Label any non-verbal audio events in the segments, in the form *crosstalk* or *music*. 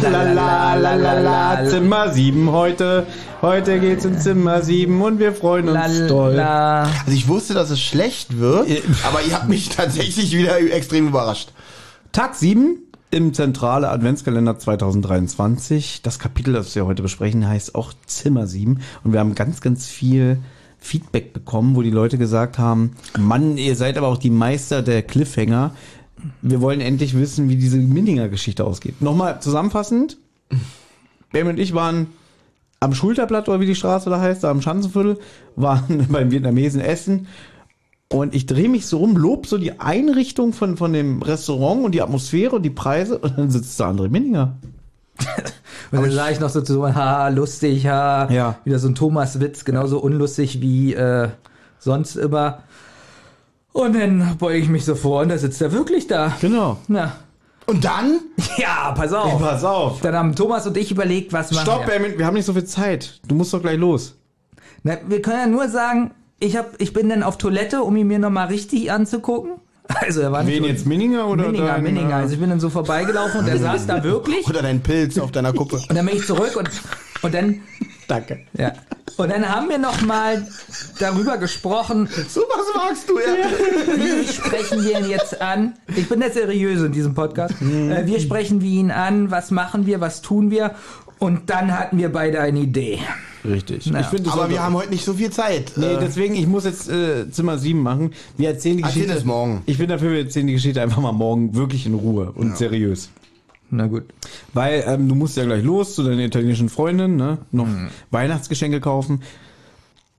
La la la la la Zimmer 7 heute. Heute geht's in Zimmer 7 und wir freuen uns doll. Lala. Also ich wusste, dass es schlecht wird, aber ihr habt mich tatsächlich wieder extrem überrascht. Tag 7 im Zentrale Adventskalender 2023. Das Kapitel, das wir heute besprechen, heißt auch Zimmer 7. Und wir haben ganz, ganz viel Feedback bekommen, wo die Leute gesagt haben, Mann, ihr seid aber auch die Meister der Cliffhanger. Wir wollen endlich wissen, wie diese Minninger Geschichte ausgeht. Nochmal zusammenfassend. Ben und ich waren am Schulterblatt, oder wie die Straße da heißt, da am Schanzenviertel, waren *laughs* beim Vietnamesen essen. Und ich drehe mich so um, lob so die Einrichtung von, von dem Restaurant und die Atmosphäre und die Preise und dann sitzt da André Minninger. *laughs* Und dann sage ich noch so zu, ha, lustig, ha, Ja. wieder so ein Thomas-Witz, genauso unlustig wie äh, sonst immer. Und dann beuge ich mich so vor und da sitzt er wirklich da. Genau. Na, Und dann? ja, pass auf. Pass auf. Dann haben Thomas und ich überlegt, was machen Stopp, wir. Benjamin, wir haben nicht so viel Zeit. Du musst doch gleich los. Na, wir können ja nur sagen, ich, hab, ich bin dann auf Toilette, um ihn mir nochmal richtig anzugucken. *laughs* Also er war Wen jetzt, Minninger oder Minninger, dein, Minninger. äh, Also ich bin dann so vorbeigelaufen und er saß da wirklich. Oder dein Pilz auf deiner Kuppe. Und dann bin ich zurück und, und dann, Danke. ja. Und dann haben wir noch mal darüber gesprochen, So was magst du, ja. wie sprechen wir ihn jetzt an? Ich bin der Seriöse in diesem Podcast. Mhm. Äh, Wie sprechen wir ihn an? Was machen wir? Was tun wir? Und dann hatten wir beide eine Idee. Richtig. Finde, das Aber wir haben heute nicht so viel Zeit. Nee, Äh, deswegen, ich muss jetzt äh, Zimmer 7 machen. Wir erzählen die Erzähl Geschichte. es morgen. Ich bin dafür, wir erzählen die Geschichte einfach mal morgen wirklich in Ruhe und seriös. Na gut. Weil ähm, du musst ja gleich los zu deiner italienischen Freundin, ne? Noch Mhm. Weihnachtsgeschenke kaufen.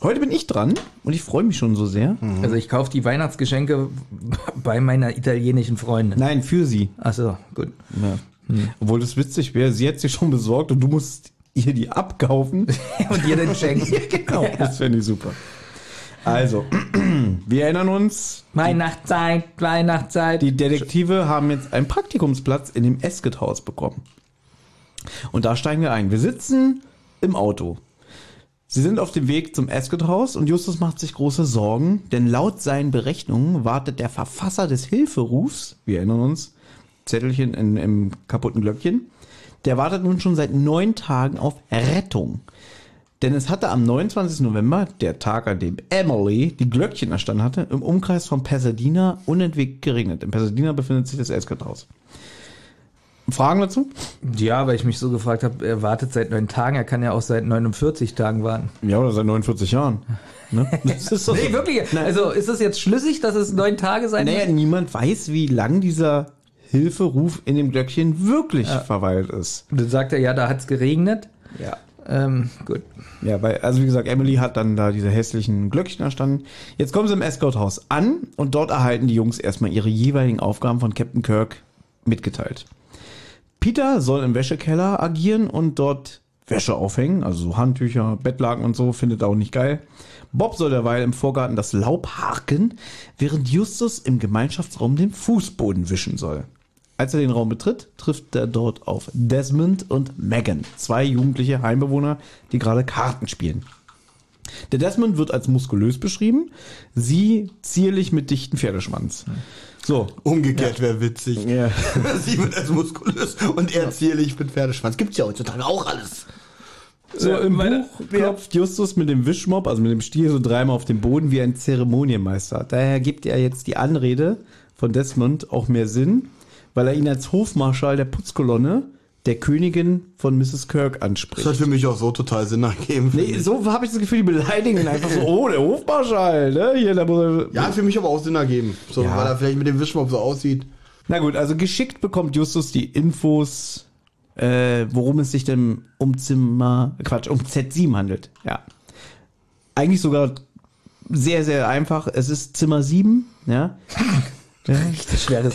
Heute bin ich dran und ich freue mich schon so sehr. Mhm. Also ich kaufe die Weihnachtsgeschenke *laughs* bei meiner italienischen Freundin. Nein, für sie. Achso, gut. Ja. Obwohl das witzig wäre, sie hat sie schon besorgt und du musst ihr die abkaufen. *laughs* Und dir den schenken. *laughs* genau, das fände ich super. Also, *clears throat* wir erinnern uns, Weihnachtszeit, Weihnachtszeit. die Detektive haben jetzt einen Praktikumsplatz in dem Esket-Haus bekommen. Und da steigen wir ein. Wir sitzen im Auto. Sie sind auf dem Weg zum Esket-Haus und Justus macht sich große Sorgen, denn laut seinen Berechnungen wartet der Verfasser des Hilferufs, wir erinnern uns, Zettelchen in, im kaputten Glöckchen, der wartet nun schon seit neun Tagen auf Rettung. Denn es hatte am 29. November, der Tag, an dem Emily die Glöckchen erstanden hatte, im Umkreis von Pasadena unentwegt geregnet. In Pasadena befindet sich das Esket-Haus. Fragen dazu? Ja, weil ich mich so gefragt habe, er wartet seit neun Tagen, er kann ja auch seit 49 Tagen warten. Ja, oder seit 49 Jahren. Ne? *laughs* Das ist doch Nee, so. wirklich. Also ist es jetzt schlüssig, dass es neun Tage sein Naja, wird? niemand weiß, wie lang dieser Hilferuf in dem Glöckchen wirklich verweilt ist. Und dann sagt er, ja, da hat's geregnet. Ja. Ähm, gut. Ja, weil, also wie gesagt, Emily hat dann da diese hässlichen Glöckchen erstanden. Jetzt kommen sie im Escort-Haus an und dort erhalten die Jungs erstmal ihre jeweiligen Aufgaben von Captain Kirk mitgeteilt. Peter soll im Wäschekeller agieren und dort Wäsche aufhängen, also so Handtücher, Bettlaken und so, findet er auch nicht geil. Bob soll derweil im Vorgarten das Laub harken, während Justus im Gemeinschaftsraum den Fußboden wischen soll. Als er den Raum betritt, trifft er dort auf Desmond und Megan, zwei jugendliche Heimbewohner, die gerade Karten spielen. Der Desmond wird als muskulös beschrieben, sie zierlich mit dichten Pferdeschwanz. So. Umgekehrt wäre witzig. Ja. *laughs* Sie wird als muskulös und er zierlich mit Pferdeschwanz. Gibt's ja heutzutage auch alles. So im meine- Buch klopft Justus mit dem Wischmopp, also mit dem Stiel, so dreimal auf den Boden wie ein Zeremonienmeister. Daher gibt er jetzt die Anrede von Desmond auch mehr Sinn, weil er ihn als Hofmarschall der Putzkolonne der Königin von Mrs. Kirk Das anspricht. hat für mich auch so total Sinn ergeben. Nee, so habe ich das Gefühl, die beleidigen ihn einfach so, oh, der Hofmarschall, ne? Hier, da muss er, Ja, hat für mich aber auch Sinn ergeben. So, Ja. weil er vielleicht mit dem Wischmopp so aussieht. Na gut, also geschickt bekommt Justus die Infos, äh, worum es sich denn um Zimmer, Quatsch, um Z7 handelt. Ja. Eigentlich sogar sehr, sehr einfach. Es ist Zimmer 7, ja. Schweres.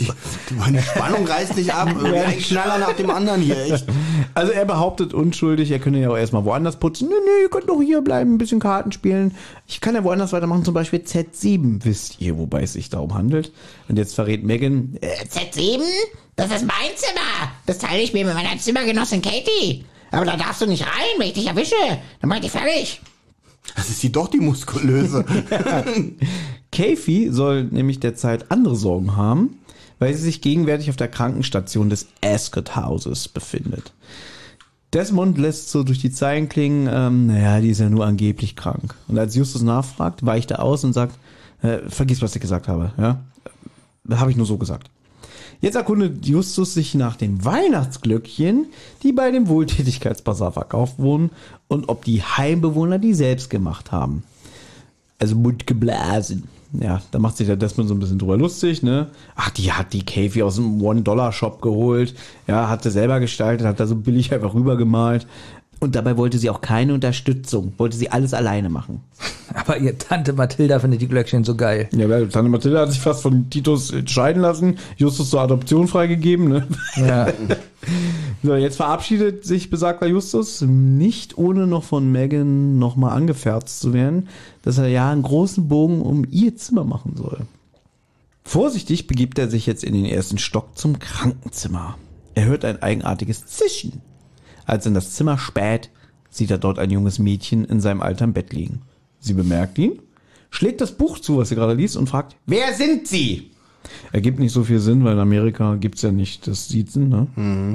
Meine Spannung reißt nicht ab. *laughs* Ein Knaller nach dem anderen hier, echt. Also er behauptet unschuldig, er könne ja auch erstmal woanders putzen. Nö, nö, ihr könnt doch hier bleiben, ein bisschen Karten spielen. Ich kann ja woanders weitermachen, zum Beispiel Z7, wisst ihr, wobei es sich darum handelt. Und jetzt verrät Megan, äh, Z7? Das ist mein Zimmer. Das teile ich mir mit meiner Zimmergenossin Katie. Aber da darfst du nicht rein, wenn ich dich erwische. Dann mach ich dich fertig. Das ist sie doch die muskulöse. *laughs* Kathy soll nämlich derzeit andere Sorgen haben, weil sie sich gegenwärtig auf der Krankenstation des Ascot Houses befindet. Desmond lässt so durch die Zeilen klingen, ähm, naja, die ist ja nur angeblich krank. Und als Justus nachfragt, weicht er aus und sagt, äh, vergiss, was ich gesagt habe, ja. Habe ich nur so gesagt. Jetzt erkundet Justus sich nach den Weihnachtsglöckchen, die bei dem Wohltätigkeitsbasar verkauft wurden und ob die Heimbewohner die selbst gemacht haben. Also Mund geblasen. Ja, da macht sich der Desmond so ein bisschen drüber lustig, ne? Ach, die hat die Käfig aus dem One-Dollar-Shop geholt. Ja, hat sie selber gestaltet, hat da so billig einfach rübergemalt. Und dabei wollte sie auch keine Unterstützung, wollte sie alles alleine machen. *laughs* Aber ihr Tante Mathilda findet die Glöckchen so geil. Ja, weil Tante Mathilda hat sich fast von Titus entscheiden lassen, Justus zur Adoption freigegeben, ne? Ja. *laughs* So, jetzt verabschiedet sich besagter Justus, nicht ohne noch von Megan nochmal angefärzt zu werden, dass er ja einen großen Bogen um ihr Zimmer machen soll. Vorsichtig begibt er sich jetzt in den ersten Stock zum Krankenzimmer. Er hört ein eigenartiges Zischen. Als er in das Zimmer späht, sieht er dort ein junges Mädchen in seinem Alter im Bett liegen. Sie bemerkt ihn, schlägt das Buch zu, was sie gerade liest, und fragt, wer sind Sie? Ergibt nicht so viel Sinn, weil in Amerika gibt's ja nicht das Siezen, ne?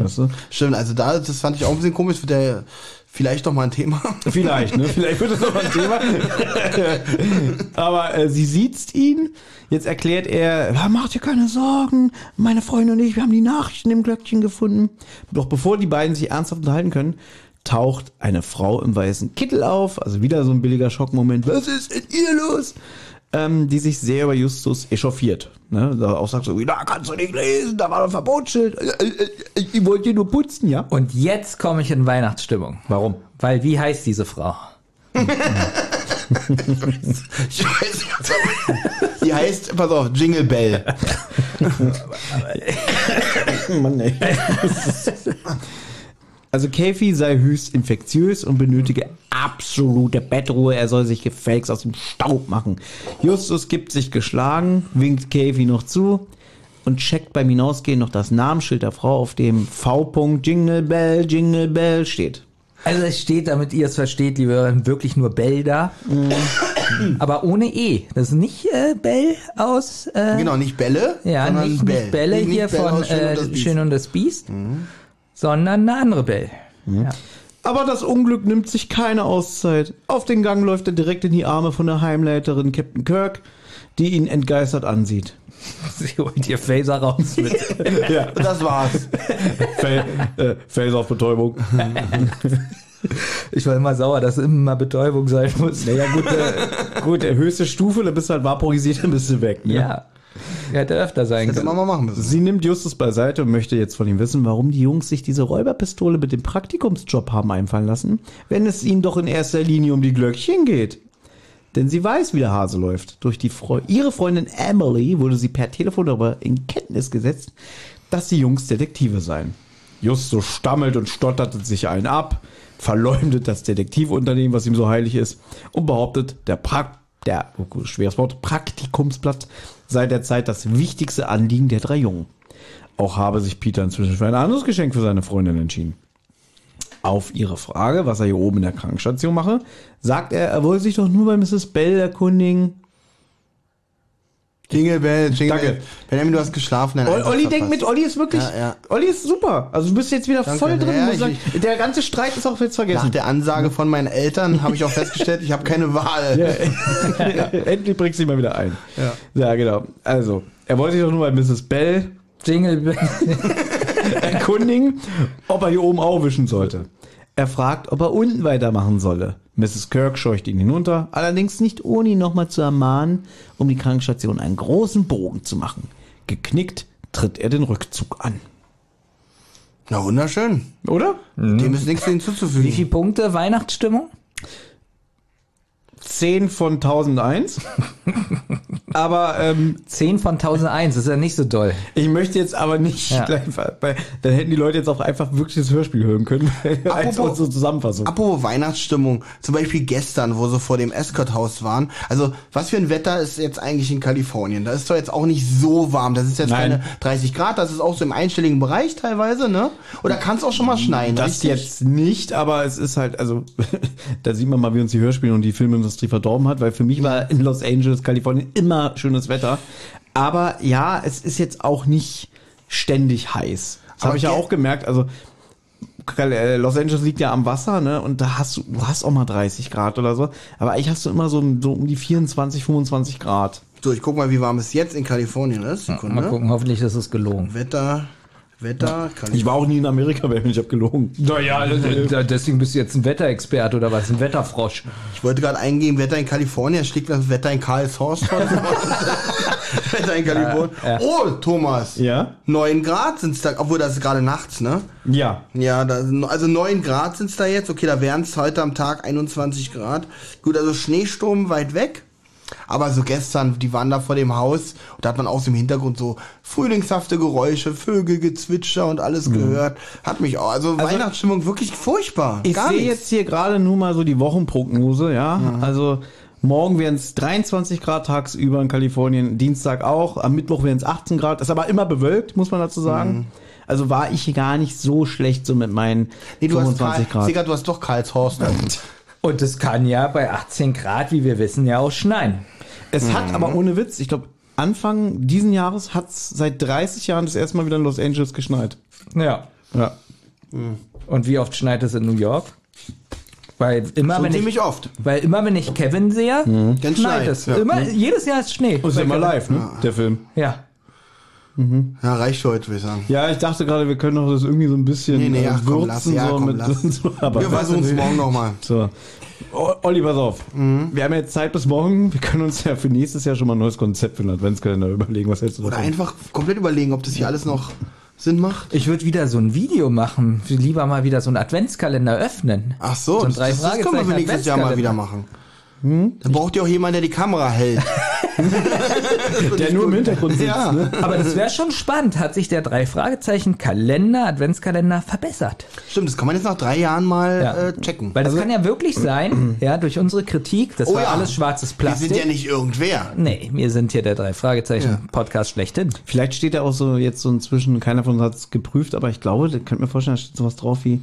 Weißt du? Stimmt, also da, das fand ich auch ein bisschen komisch, wird der vielleicht doch mal ein Thema. *laughs* Vielleicht, ne? Vielleicht wird es noch ein Thema. *laughs* Aber äh, sie sieht ihn. Jetzt erklärt er, "Ja, mach dir keine Sorgen. Meine Freunde und ich, wir haben die Nachrichten im Glöckchen gefunden. Doch bevor die beiden sich ernsthaft unterhalten können, taucht eine Frau im weißen Kittel auf. Also wieder so ein billiger Schockmoment. Was ist in ihr los? Ähm, die sich sehr über Justus echauffiert. Ne? Da auch sagt so, da kannst du nicht lesen, da war ein Verbotsschild. Äh, äh, äh, Ich wollte hier nur putzen, ja? Und jetzt komme ich in Weihnachtsstimmung. Warum? Weil wie heißt diese Frau? Ich weiß Die heißt, pass auf, Jingle Bell. *laughs* Mann, ey. *laughs* Also Kathy sei höchst infektiös und benötige absolute Bettruhe. Er soll sich gefälligst aus dem Staub machen. Justus gibt sich geschlagen, winkt Kathy noch zu und checkt beim Hinausgehen noch das Namensschild der Frau, auf dem V. Jingle Bell, Jingle Bell steht. Also es steht, damit ihr es versteht, liebe Hörer, wirklich nur Bell da. Aber ohne E. Das ist nicht äh, Bell aus äh, Genau, nicht Bälle, ja, sondern nicht, Bell. nicht Bälle Nicht- hier Bell von aus Schön und das äh, Biest. Schön und das Biest, sondern eine andere Bell. Ja. Aber das Unglück nimmt sich keine Auszeit. Auf den Gang läuft er direkt in die Arme von der Heimleiterin Captain Kirk, die ihn entgeistert ansieht. *laughs* Sie holt ihr Phaser raus mit. *laughs* Ja, Und das war's. Äh, Fails auf Betäubung. *laughs* Ich war immer sauer, dass immer Betäubung sein muss. Naja, gut, äh, gut, der höchste Stufe, da bist du halt vaporisiert, dann bist du weg. Ne? Ja. *laughs* Hätte öfter sein Hätte man können. mal machen müssen. Sie nimmt Justus beiseite und möchte jetzt von ihm wissen, warum die Jungs sich diese Räuberpistole mit dem Praktikumsjob haben einfallen lassen, wenn es ihnen doch in erster Linie um die Glöckchen geht. Denn sie weiß, wie der Hase läuft. Durch die Freu ihre Freundin Emily wurde sie per Telefon darüber in Kenntnis gesetzt, dass die Jungs Detektive seien. Justus stammelt und stottert sich einen ab, verleumdet das Detektivunternehmen, was ihm so heilig ist, und behauptet, der, pra der oh, schweres Wort, Praktikumsplatz sei derzeit das wichtigste Anliegen der drei Jungen. Auch habe sich Peter inzwischen für ein anderes Geschenk für seine Freundin entschieden. Auf ihre Frage, was er hier oben in der Krankenstation mache, sagt er, er wolle sich doch nur bei Mrs. Bell erkundigen. Jingle Bell, Jingle Danke. Bell. Benjamin, du hast geschlafen. dein Olli, Olli denkt verpasst. mit, Olli ist wirklich, Ja, ja. Olli ist super. Also du bist jetzt wieder Danke. voll drin. Ja, ich- sagen. der ganze Streit ist auch jetzt Nach vergessen. der Ansage von meinen Eltern habe ich auch festgestellt, ich habe keine Wahl. Ja, *laughs* endlich bringst du dich mal wieder ein. Ja. ja, genau. Also, er wollte sich doch nur bei Mrs. Bell Jingle Bell. *laughs* erkundigen, ob er hier oben aufwischen sollte. Er fragt, ob er unten weitermachen solle. Mrs. Kirk scheucht ihn hinunter, allerdings nicht ohne ihn nochmal zu ermahnen, um die Krankenstation einen großen Bogen zu machen. Geknickt tritt er den Rückzug an. Na, wunderschön. Oder? Dem ist nichts hinzuzufügen. Wie viele Punkte Weihnachtsstimmung? 10 von 1001. *laughs* aber ähm, 10 von 1001, das ist ja nicht so doll. ich möchte jetzt aber nicht Ja. gleich, weil dann hätten die Leute jetzt auch einfach wirklich das Hörspiel hören können. *laughs* als Apropos- unsere Zusammenfassung. Apropos Weihnachtsstimmung, zum Beispiel gestern, wo sie vor dem Escort-Haus waren. Also, was für ein Wetter ist jetzt eigentlich in Kalifornien? Da ist doch jetzt auch nicht so warm. Das ist jetzt Nein. keine 30 Grad, das ist auch so im einstelligen Bereich teilweise, ne? Oder kann es auch schon mal schneien? Das richtig? jetzt nicht, aber es ist halt, also, *laughs* da sieht man mal, wie uns die Hörspiele und die Filmindustrie verdorben hat, weil für mich war in Los Angeles, Kalifornien immer schönes Wetter. Aber ja, es ist jetzt auch nicht ständig heiß. Das habe ich ja auch gemerkt. Also äh, Los Angeles liegt ja am Wasser, ne? Und da hast du, du hast auch mal 30 Grad oder so. Aber eigentlich hast du immer so, so um die 24, 25 Grad. So, ich guck mal, wie warm es jetzt in Kalifornien ist. Sekunde. Mal gucken, hoffentlich ist es gelogen. Wetter, Wetter, Kalifornien. Ich war auch nie in Amerika, *laughs* Benjamin, ich habe gelogen. Naja, deswegen bist du jetzt ein Wetterexperte oder was? Ein Wetterfrosch. Ich wollte gerade eingeben, Wetter in Kalifornien, schlägt das Wetter in Karlshorst. *laughs* Wetter in Kalifornien. Ja, ja. Oh, Thomas. Ja? 9 Grad sind's da, obwohl das ist gerade nachts, ne? Ja. Ja, da, also 9 Grad sind's da jetzt. Okay, da wären es heute am Tag 21 Grad. Gut, also Schneesturm weit weg. Aber so gestern, die waren da vor dem Haus und da hat man auch so im Hintergrund so frühlingshafte Geräusche, Vögelgezwitscher und alles gehört. Hat mich auch, also, Weihnachtsstimmung wirklich furchtbar. Ich sehe jetzt hier gerade nur mal so die Wochenprognose, ja. Also morgen wären es 23 Grad tagsüber in Kalifornien, Dienstag auch, am Mittwoch wären es 18 Grad, ist aber immer bewölkt, muss man dazu sagen. Also war ich gar nicht so schlecht so mit meinen Nee, du hast, 25 Karl, Grad. Sieger, du hast doch Karlshorst. *laughs* Und es kann ja bei 18 Grad, wie wir wissen, ja auch schneien. Es hat aber ohne Witz, ich glaube, Anfang diesen Jahres hat es seit 30 Jahren das erste Mal wieder in Los Angeles geschneit. Ja. Ja. Und wie oft schneit es in New York? Weil immer, Schon wenn ich, oft. weil immer wenn ich Kevin sehe, Dann schneit es. ja. Immer, jedes Jahr ist Schnee. Ist ja immer live, ne? Der Film. Ja. Ja, reicht heute, würde ich sagen. Ja, ich dachte gerade, wir können doch das irgendwie so ein bisschen Nee, nee, äh, ach komm, lass, würzen, ja, so komm, mit lass. so, *laughs* aber Wir versuchen es *laughs* morgen nochmal. So. O- Olli, pass auf. Mhm. Wir haben jetzt Zeit bis morgen. Wir können uns ja für nächstes Jahr schon mal ein neues Konzept für den Adventskalender überlegen. Was hältst du Oder davon? einfach komplett überlegen, ob das hier alles noch Sinn macht. Ich würde wieder so ein Video machen. Lieber mal wieder so einen Adventskalender öffnen. Ach so, So ein das, das, das können wir für nächstes Jahr mal Adventskalender. wieder machen. Dann braucht ihr auch jemanden, der die Kamera hält. *laughs* *laughs* Der nur im Hintergrund sitzt. Ja. Ne? Aber das wäre schon spannend. Hat sich der drei Fragezeichen Kalender, Adventskalender verbessert? Stimmt, das kann man jetzt nach drei Jahren mal Ja. äh, checken. Weil das kann ja wirklich sein, *clears throat* ja, durch unsere Kritik, das Oh war ja. alles schwarzes Wir Plastik. sind ja nicht irgendwer. nee, wir sind hier der drei Fragezeichen Ja. Podcast schlechthin. Vielleicht steht da auch so jetzt so inzwischen, keiner von uns hat es geprüft, aber ich glaube, da könnte mir vorstellen, da steht sowas drauf wie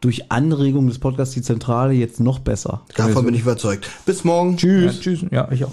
durch Anregung des Podcasts die Zentrale jetzt noch besser. Davon bin ich überzeugt. Bis morgen. Ja, tschüss. Ja, ich auch.